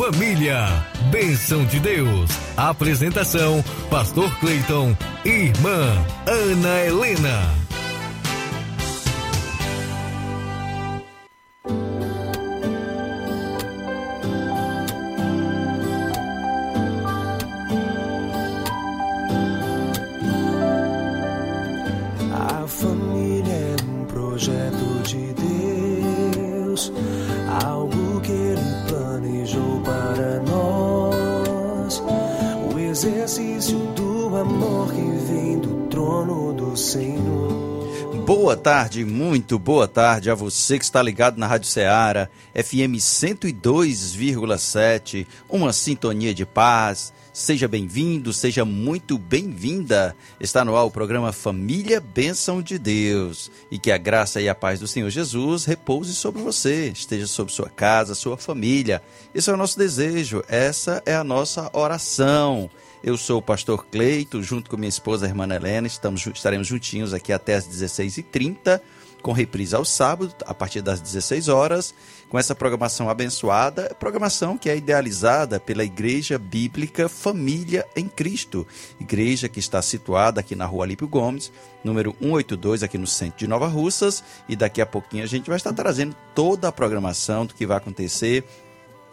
Família, bênção de Deus. Apresentação: Pastor Cleiton e Irmã Ana Helena. Boa tarde, muito boa tarde a você que está ligado na Rádio Ceará, FM 102,7, uma sintonia de paz. Seja bem-vindo, seja muito bem-vinda. Está no ar o programa Família Bênção de Deus. E que a graça e a paz do Senhor Jesus repouse sobre você, esteja sobre sua casa, sua família. Esse é o nosso desejo, essa é a nossa oração. Eu sou o pastor Cleito, junto com minha esposa, a irmã Helena. Estamos, estaremos juntinhos aqui até as 16h30, com reprise ao sábado, a partir das 16 horas, com essa programação abençoada, programação que é idealizada pela Igreja Bíblica Família em Cristo, igreja que está situada aqui na rua Alípio Gomes, número 182, aqui no centro de Nova Russas, e daqui a pouquinho a gente vai estar trazendo toda a programação do que vai acontecer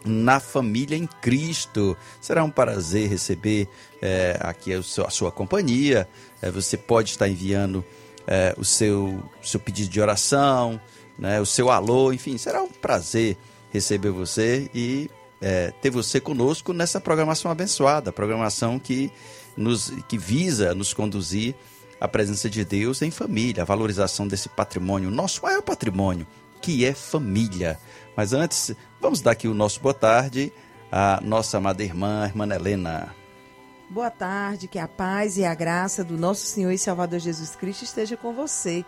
na família em Cristo. Será um prazer receber é, aqui a sua, a sua companhia. É, você pode estar enviando é, o seu, seu pedido de oração, né, o seu alô, enfim, será um prazer receber você e é, ter você conosco nessa programação abençoada, programação que, nos, que visa nos conduzir à presença de Deus em família, a valorização desse patrimônio, nosso maior patrimônio, que é família. Mas antes, vamos dar aqui o nosso boa tarde à nossa amada irmã, irmã Helena. Boa tarde, que a paz e a graça do nosso Senhor e Salvador Jesus Cristo esteja com você.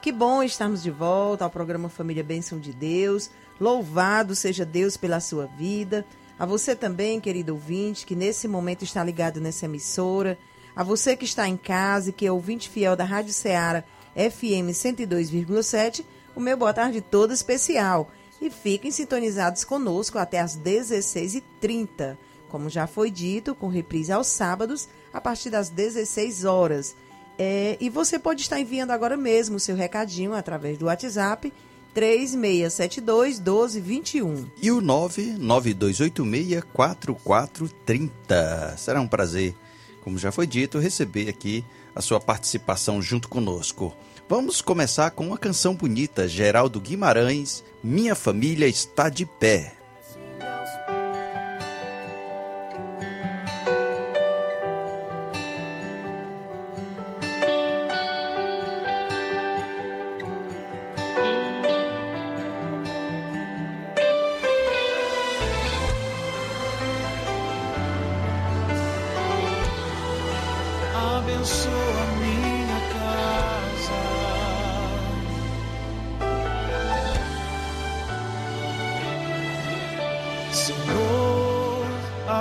Que bom estarmos de volta ao programa Família Bênção de Deus. Louvado seja Deus pela sua vida. A você também, querido ouvinte, que nesse momento está ligado nessa emissora. A você que está em casa e que é ouvinte fiel da Rádio Ceará FM 102,7, o meu boa tarde todo especial e fiquem sintonizados conosco até às 16h30, como já foi dito, com reprise aos sábados, a partir das 16 horas. É, e você pode estar enviando agora mesmo o seu recadinho através do WhatsApp 3672 1221. E o 99286 4430. Será um prazer, como já foi dito, receber aqui a sua participação junto conosco. Vamos começar com uma canção bonita, Geraldo Guimarães, Minha Família Está de Pé.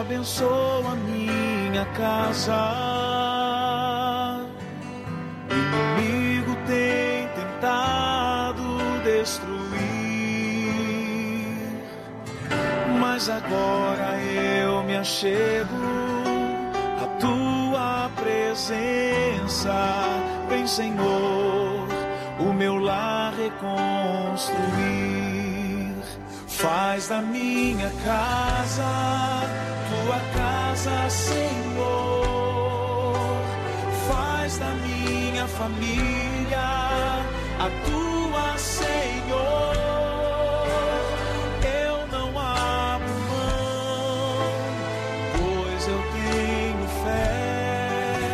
abençoa minha casa. O inimigo tem tentado destruir, mas agora eu me achego à tua presença. Vem, Senhor, o meu lar reconstruir. Faz da minha casa tua casa, Senhor. Faz da minha família a tua, Senhor. Eu não abro pois eu tenho fé.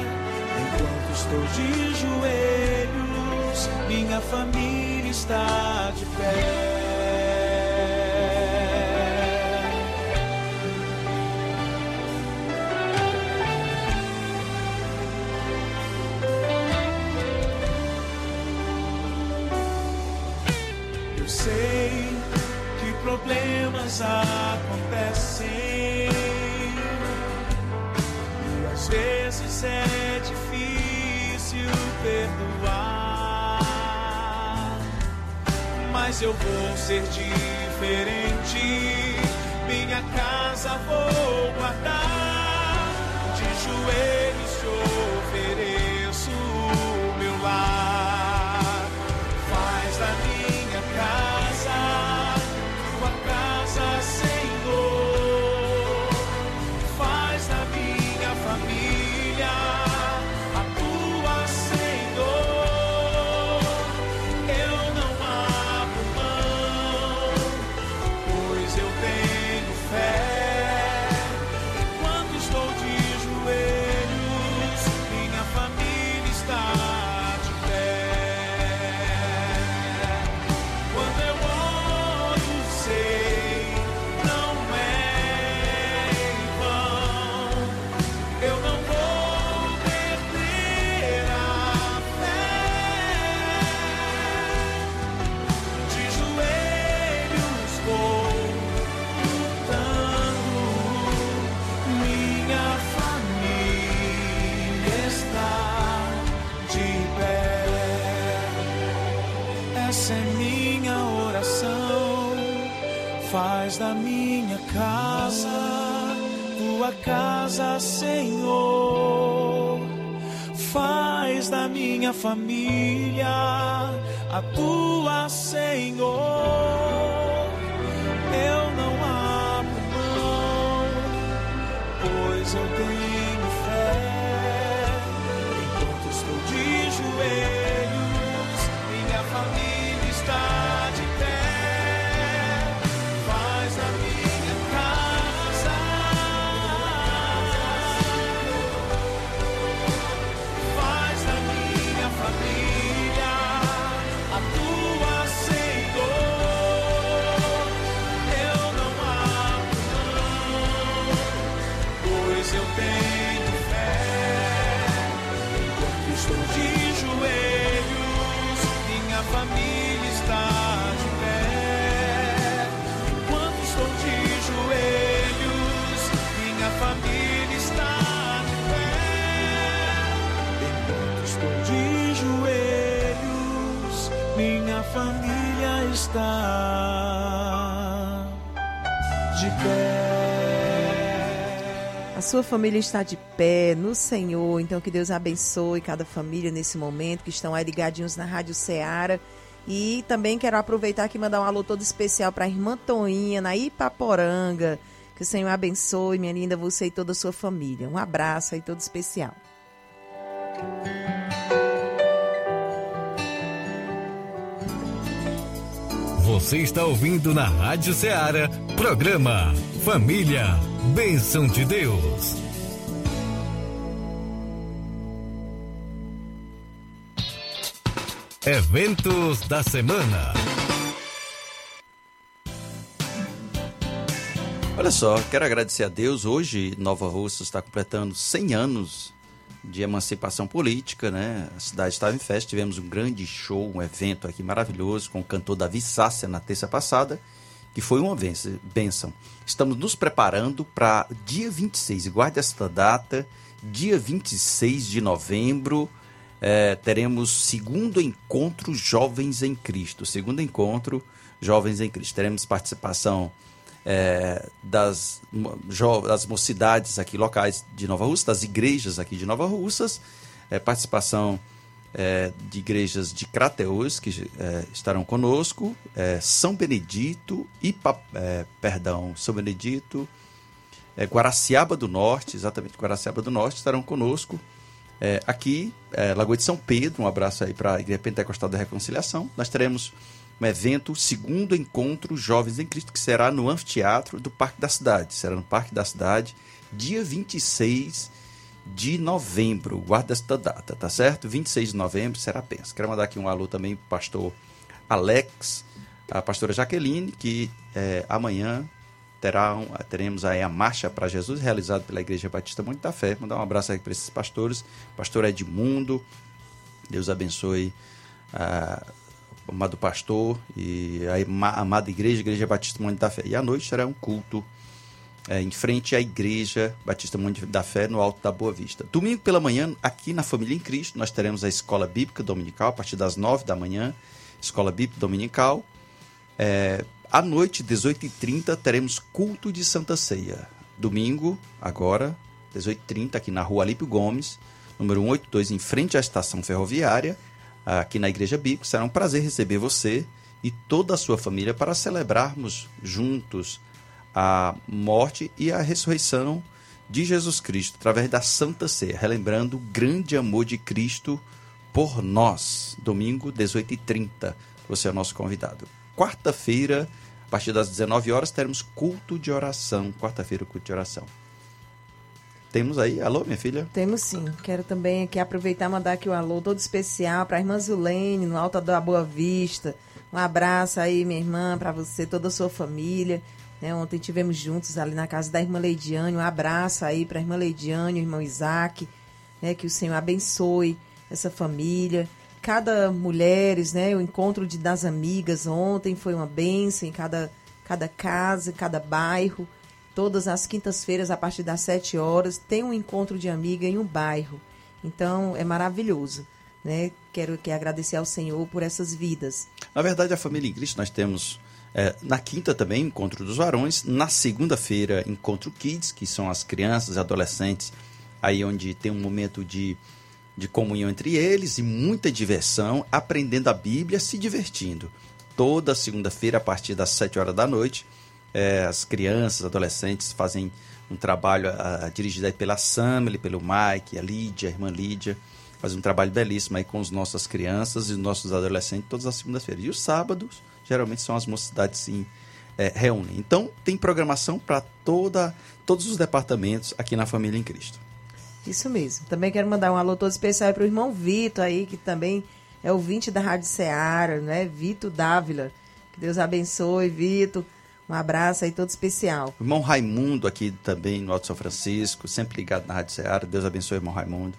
Enquanto estou de joelhos, minha família está. Problemas acontecem e às vezes é difícil perdoar, mas eu vou ser diferente. Minha casa vou Faz da minha casa tua casa, Senhor. Faz da minha família a tua, Senhor. Sua família está de pé no Senhor, então que Deus abençoe cada família nesse momento, que estão aí ligadinhos na Rádio Ceará. E também quero aproveitar aqui e mandar um alô todo especial para a irmã Toinha, na Ipaporanga. Que o Senhor abençoe, minha linda, você e toda a sua família. Um abraço aí todo especial. Você está ouvindo na Rádio Ceará, programa Família, Bênção de Deus. Eventos da semana. Olha só, quero agradecer a Deus. Hoje, Nova Russa está completando 100 anos de emancipação política, né? A cidade estava em festa, tivemos um grande show, um evento aqui maravilhoso com o cantor Davi Sácia na terça passada, que foi uma bênção. Estamos nos preparando para dia 26, e guarde esta data, dia 26 de novembro, eh, teremos segundo encontro Jovens em Cristo, segundo encontro Jovens em Cristo. Teremos participação é, das, das mocidades aqui locais de Nova Russa, das igrejas aqui de Nova Russas, é, participação é, de igrejas de Crateus que é, estarão conosco, é, São Benedito, Ipa, é, perdão, São Benedito, é, Guaraciaba do Norte, exatamente Guaraciaba do Norte, estarão conosco. É, aqui, Lagoa de São Pedro, um abraço aí para a Igreja Pentecostal da Reconciliação. Nós teremos um evento, o segundo encontro Jovens em Cristo, que será no anfiteatro do Parque da Cidade. Será no Parque da Cidade, dia 26 de novembro. Guarda esta data, tá certo? 26 de novembro será pensa. Quero mandar aqui um alô também para o pastor Alex, a pastora Jaqueline, que é, amanhã terá um- teremos aí a Marcha para Jesus, realizada pela Igreja Batista Monte da Fé. Mandar um abraço aí para esses pastores. Pastor Edmundo, Deus abençoe ah, amado pastor e a ama- amada igreja, Igreja Batista Monte da Fé. E à noite será um culto é, em frente à Igreja Batista Monte da Fé, no Alto da Boa Vista. Domingo pela manhã, aqui na Família em Cristo, nós teremos a Escola Bíblica Dominical, a partir das 9 da manhã, Escola Bíblica Dominical. É, à noite, 18h30, teremos culto de Santa Ceia. Domingo, agora, 18h30, aqui na rua Alípio Gomes, número 182, em frente à estação ferroviária, aqui na Igreja Bíblica. Será um prazer receber você e toda a sua família para celebrarmos juntos a morte e a ressurreição de Jesus Cristo através da Santa Ceia, relembrando o grande amor de Cristo por nós. Domingo, 18h30, você é o nosso convidado. Quarta-feira, a partir das 19 horas, teremos culto de oração. Quarta-feira, culto de oração. Temos aí, alô, minha filha? Temos sim. Quero também aqui aproveitar e mandar aqui o alô todo especial para a irmã Zulene, no Alto da Boa Vista. Um abraço aí, minha irmã, para você, toda a sua família. Né? ontem tivemos juntos ali na casa da irmã Leidiane. Um abraço aí para a irmã Leidiane, o irmão Isaac. Né? Que o Senhor abençoe essa família. Cada mulheres, né? O encontro de, das amigas ontem foi uma bênção em cada, cada casa, cada bairro. Todas as quintas-feiras, a partir das 7 horas, tem um encontro de amiga em um bairro. Então, é maravilhoso. Né? Quero que agradecer ao Senhor por essas vidas. Na verdade, a família em Cristo nós temos é, na quinta também encontro dos varões, na segunda-feira encontro kids, que são as crianças, adolescentes, aí onde tem um momento de, de comunhão entre eles e muita diversão, aprendendo a Bíblia, se divertindo. Toda segunda-feira a partir das 7 horas da noite, é, as crianças, adolescentes fazem um trabalho a, a, dirigido aí pela Samely, pelo Mike, a Lídia, a irmã Lídia, fazem um trabalho belíssimo aí com as nossas crianças e os nossos adolescentes todas as segundas-feiras. E os sábados, geralmente são as mocidades sim é, reúnem. Então tem programação para toda todos os departamentos aqui na Família em Cristo. Isso mesmo. Também quero mandar um alô todo especial para o irmão Vitor aí, que também é ouvinte da Rádio Ceará, né? Vitor Dávila. Que Deus abençoe, Vitor. Um abraço aí todo especial. O irmão Raimundo aqui também no Alto São Francisco, sempre ligado na Rádio Ceará. Deus abençoe, irmão Raimundo.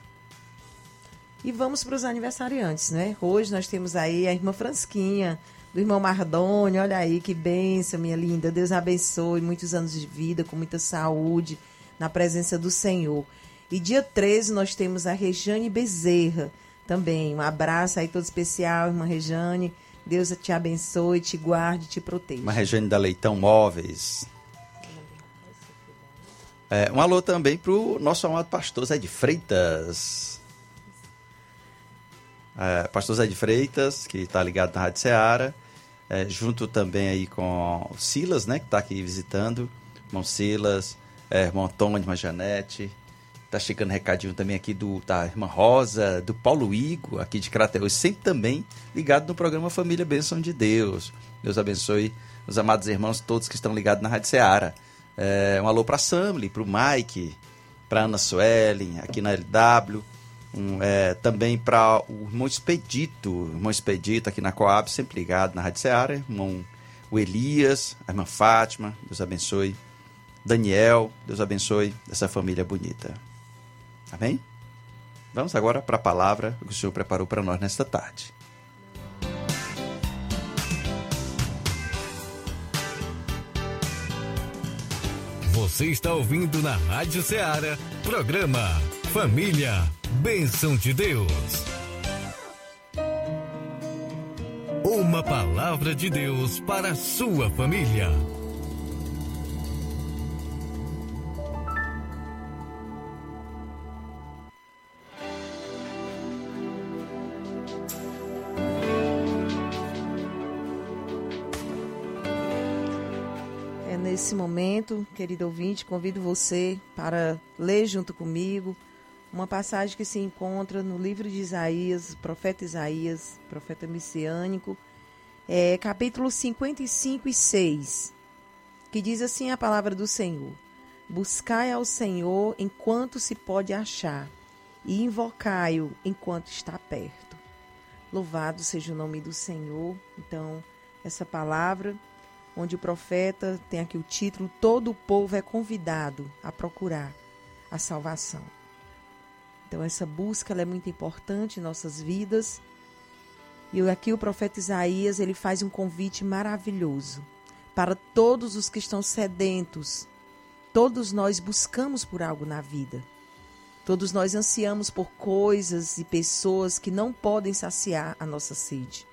E vamos para os aniversariantes, né? Hoje nós temos aí a irmã Fransquinha, do irmão Mardoni. Olha aí que bênção, minha linda. Deus abençoe, muitos anos de vida, com muita saúde, na presença do Senhor. E dia 13 nós temos a Rejane Bezerra também. Um abraço aí todo especial, irmã Rejane. Deus te abençoe, te guarde, te proteja. Uma Rejane da Leitão Móveis. É, um alô também para o nosso amado pastor Zé de Freitas. É, pastor Zé de Freitas, que está ligado na Rádio Ceará. É, junto também aí com o Silas, né, que está aqui visitando. Irmão Silas, é, irmão Antônio, irmã Janete. Tá chegando recadinho também aqui do, da irmã Rosa, do Paulo Igo, aqui de Crateus, sempre também ligado no programa Família Bênção de Deus. Deus abençoe os amados irmãos todos que estão ligados na Rádio Ceará. É, um alô para Samly, para o Mike, para Ana Suelen, aqui na LW. Um, é, também para o irmão Expedito, irmão Expedito aqui na Coab, sempre ligado na Rádio Ceará. Irmão o Elias, a irmã Fátima, Deus abençoe. Daniel, Deus abençoe essa família bonita. Amém? Vamos agora para a palavra que o Senhor preparou para nós nesta tarde. Você está ouvindo na Rádio Ceará, programa Família, Bênção de Deus. Uma palavra de Deus para a sua família. É nesse momento, querido ouvinte, convido você para ler junto comigo uma passagem que se encontra no livro de Isaías, profeta Isaías, profeta messiânico, é, capítulo 55 e 6, que diz assim a palavra do Senhor: Buscai ao Senhor enquanto se pode achar, e invocai-o enquanto está perto. Louvado seja o nome do Senhor. Então, essa palavra, onde o profeta tem aqui o título: Todo o povo é convidado a procurar a salvação. Então, essa busca é muito importante em nossas vidas. E aqui o profeta Isaías, ele faz um convite maravilhoso para todos os que estão sedentos. Todos nós buscamos por algo na vida. Todos nós ansiamos por coisas e pessoas que não podem saciar a nossa sede.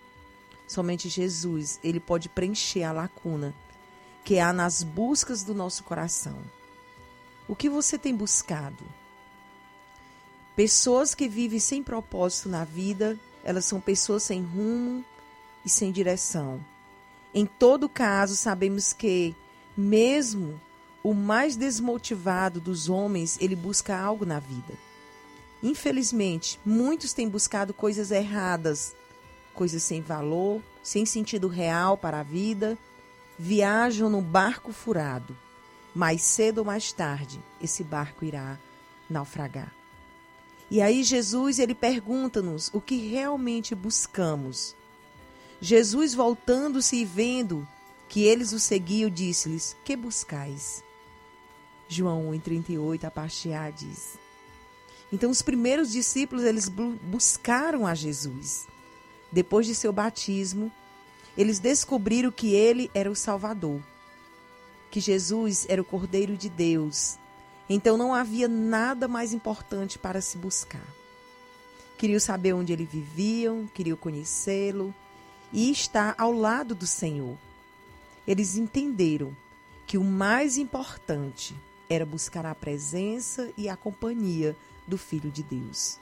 Somente Jesus, ele pode preencher a lacuna que há nas buscas do nosso coração. O que você tem buscado? Pessoas que vivem sem propósito na vida, elas são pessoas sem rumo e sem direção. Em todo caso, sabemos que, mesmo o mais desmotivado dos homens, ele busca algo na vida. Infelizmente, muitos têm buscado coisas erradas, coisas sem valor, sem sentido real para a vida, viajam no barco furado. Mais cedo ou mais tarde, esse barco irá naufragar. E aí Jesus ele pergunta-nos o que realmente buscamos. Jesus voltando-se e vendo que eles o seguiam, disse-lhes: Que buscais? João 1:38 a parte A diz. Então os primeiros discípulos eles buscaram a Jesus. Depois de seu batismo, eles descobriram que ele era o Salvador, que Jesus era o Cordeiro de Deus. Então não havia nada mais importante para se buscar. Queriam saber onde ele vivia, queriam conhecê-lo, e estar ao lado do Senhor. Eles entenderam que o mais importante era buscar a presença e a companhia do Filho de Deus.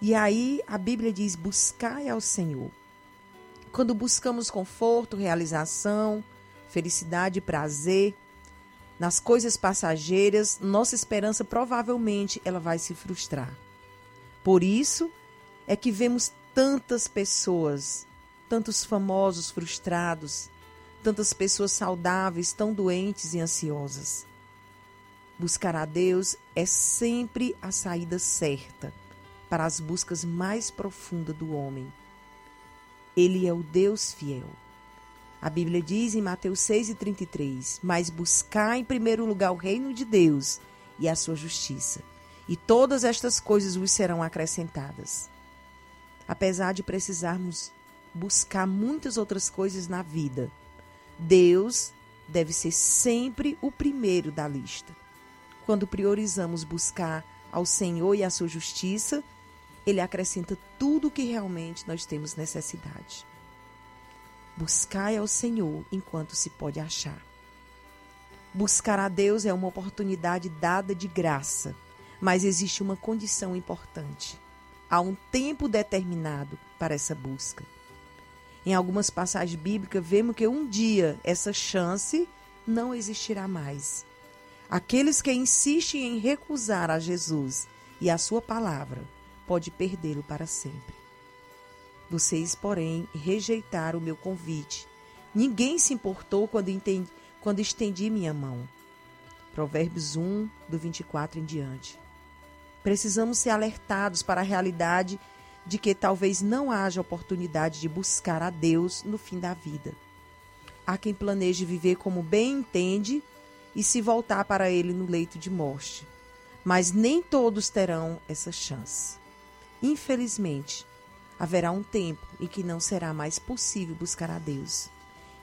E aí a Bíblia diz: buscai ao Senhor. Quando buscamos conforto, realização, felicidade e prazer nas coisas passageiras, nossa esperança provavelmente ela vai se frustrar. Por isso é que vemos tantas pessoas tantos famosos frustrados, tantas pessoas saudáveis tão doentes e ansiosas. Buscar a Deus é sempre a saída certa para as buscas mais profundas do homem. Ele é o Deus fiel. A Bíblia diz em Mateus 6,33: Mas buscar em primeiro lugar o reino de Deus e a sua justiça, e todas estas coisas vos serão acrescentadas. Apesar de precisarmos buscar muitas outras coisas na vida. Deus deve ser sempre o primeiro da lista. Quando priorizamos buscar ao Senhor e a sua justiça, ele acrescenta tudo o que realmente nós temos necessidade. Buscai ao Senhor enquanto se pode achar. Buscar a Deus é uma oportunidade dada de graça, mas existe uma condição importante. Há um tempo determinado para essa busca. Em algumas passagens bíblicas, vemos que um dia essa chance não existirá mais. Aqueles que insistem em recusar a Jesus e a sua palavra pode perdê-lo para sempre. Vocês, porém, rejeitaram o meu convite. Ninguém se importou quando, entendi, quando estendi minha mão. Provérbios 1, do 24 em diante. Precisamos ser alertados para a realidade de que talvez não haja oportunidade de buscar a Deus no fim da vida. Há quem planeje viver como bem entende e se voltar para Ele no leito de morte. Mas nem todos terão essa chance. Infelizmente, haverá um tempo em que não será mais possível buscar a Deus.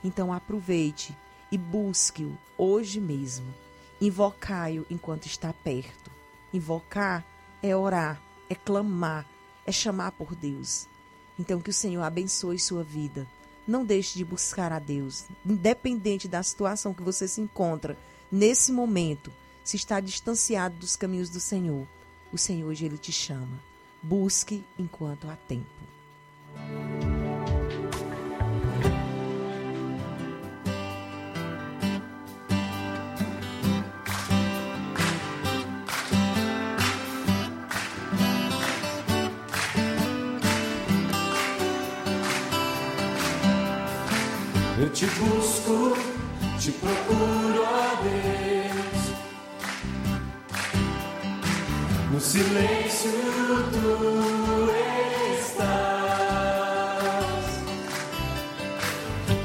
Então aproveite e busque-o hoje mesmo. Invocai-o enquanto está perto. Invocar é orar, é clamar, é chamar por Deus. Então, que o Senhor abençoe sua vida. Não deixe de buscar a Deus, independente da situação que você se encontra nesse momento. Se está distanciado dos caminhos do Senhor, o Senhor hoje ele te chama. Busque enquanto há tempo. Eu te busco, te procuro, ó Deus. Silêncio tu estás.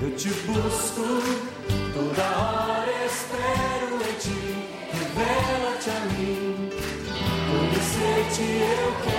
Eu te busco, toda hora espero em ti. Revela-te a mim, conhecer-te eu quero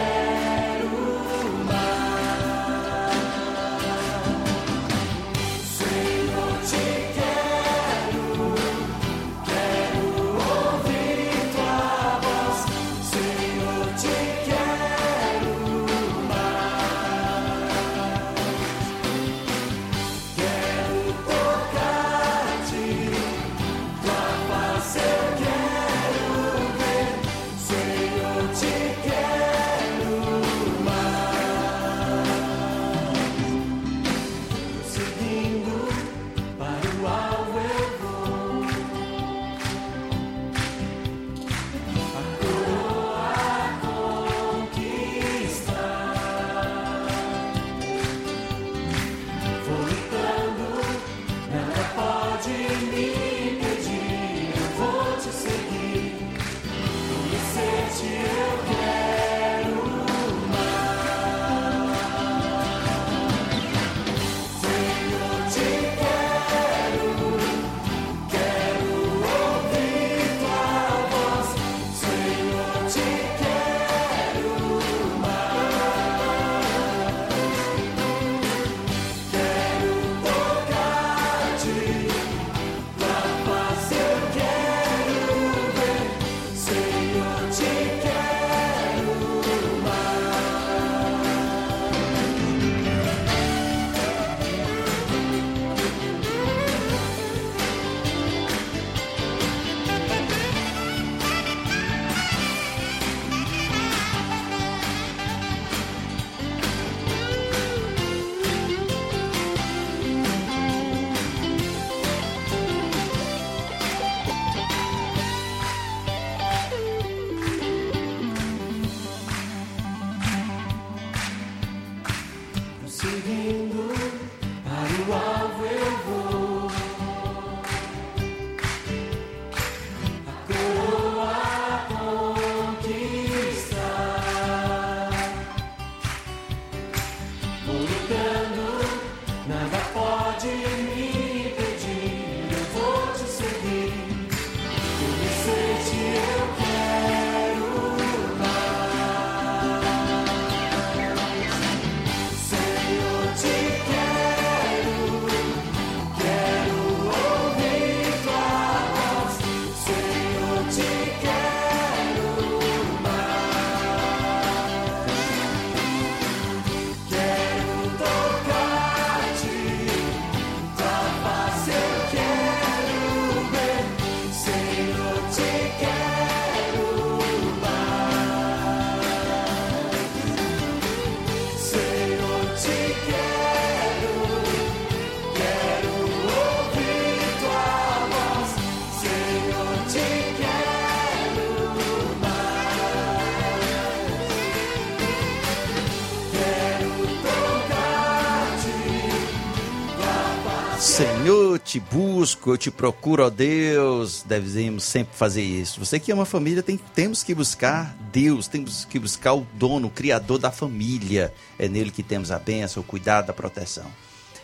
te busco, eu te procuro, ó Deus. Devemos sempre fazer isso. Você que ama a família, tem, temos que buscar Deus, temos que buscar o dono, o criador da família. É nele que temos a bênção, o cuidado, a proteção.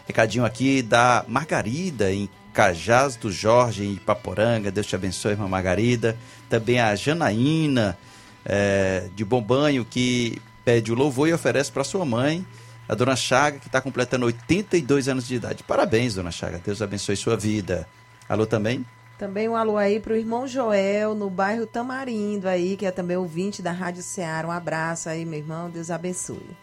Recadinho aqui da Margarida, em Cajás do Jorge, em Ipaporanga. Deus te abençoe, irmã Margarida. Também a Janaína, é, de Bom Banho, que pede o louvor e oferece para sua mãe a dona Chaga, que está completando 82 anos de idade. Parabéns, dona Chaga. Deus abençoe sua vida. Alô também? Também um alô aí para o irmão Joel, no bairro Tamarindo, aí, que é também ouvinte da Rádio Ceará. Um abraço aí, meu irmão. Deus abençoe.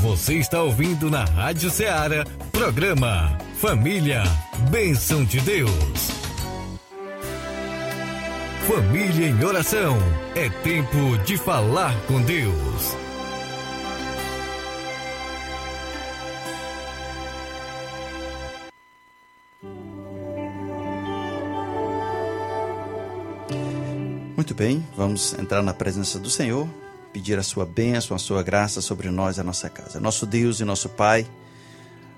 Você está ouvindo na Rádio Ceará, programa Família, Bênção de Deus. Família em oração. É tempo de falar com Deus. Muito bem, vamos entrar na presença do Senhor, pedir a sua bênção, a sua graça sobre nós e a nossa casa. Nosso Deus e nosso Pai,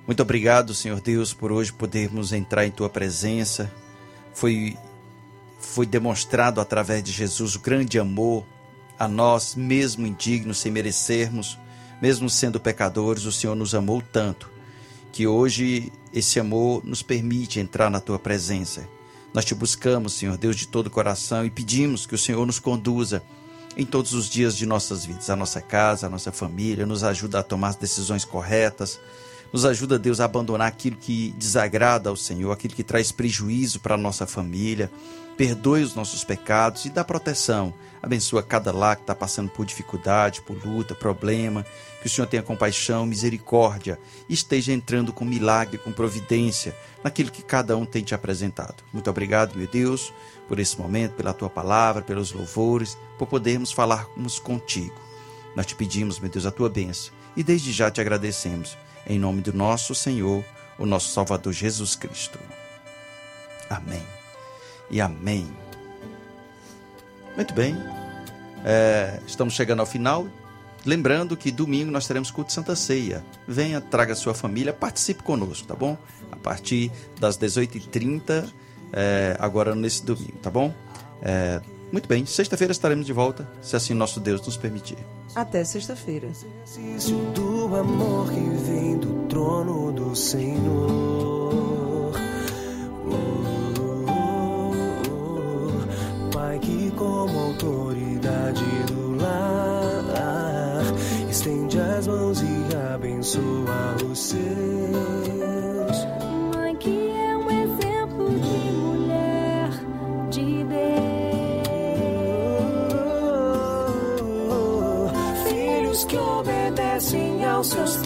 muito obrigado, Senhor Deus, por hoje podermos entrar em tua presença. Foi foi demonstrado através de Jesus o grande amor a nós, mesmo indignos, sem merecermos, mesmo sendo pecadores, o Senhor nos amou tanto que hoje esse amor nos permite entrar na tua presença. Nós te buscamos, Senhor Deus, de todo o coração e pedimos que o Senhor nos conduza em todos os dias de nossas vidas, a nossa casa, a nossa família, nos ajuda a tomar as decisões corretas, nos ajuda, Deus, a abandonar aquilo que desagrada ao Senhor, aquilo que traz prejuízo para a nossa família, perdoe os nossos pecados e dá proteção. Abençoa cada lar que está passando por dificuldade, por luta, problema. Que o Senhor tenha compaixão, misericórdia e esteja entrando com milagre, com providência naquilo que cada um tem te apresentado. Muito obrigado, meu Deus, por esse momento, pela tua palavra, pelos louvores, por podermos falarmos contigo. Nós te pedimos, meu Deus, a tua bênção e desde já te agradecemos. Em nome do nosso Senhor, o nosso Salvador Jesus Cristo. Amém e amém. Muito bem, é, estamos chegando ao final. Lembrando que domingo nós teremos culto de Santa Ceia. Venha, traga sua família, participe conosco, tá bom? A partir das 18h30, é, agora nesse domingo, tá bom? É, muito bem, sexta-feira estaremos de volta, se assim nosso Deus nos permitir. Até sexta-feira. Exercício do amor que vem do trono do Senhor. Oh, Pai que como autoridade do lar estende as mãos e abençoa os seus. Aos seus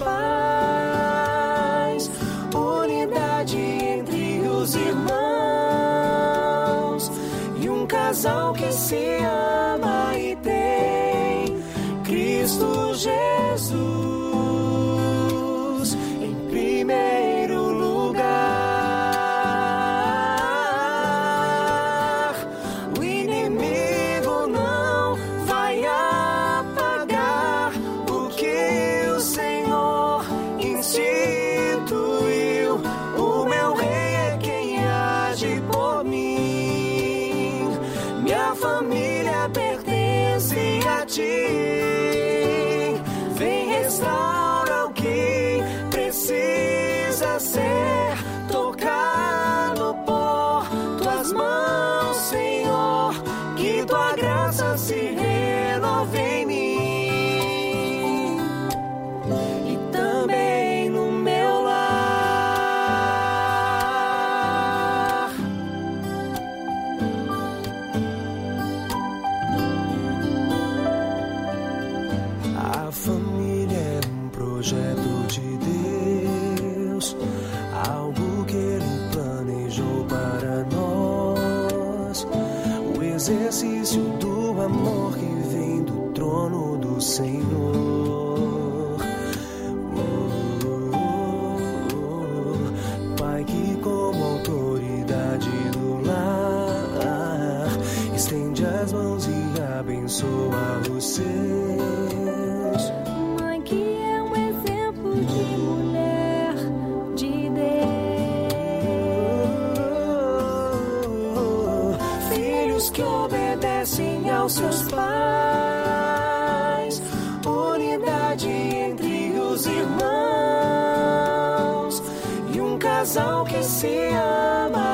casal que se ama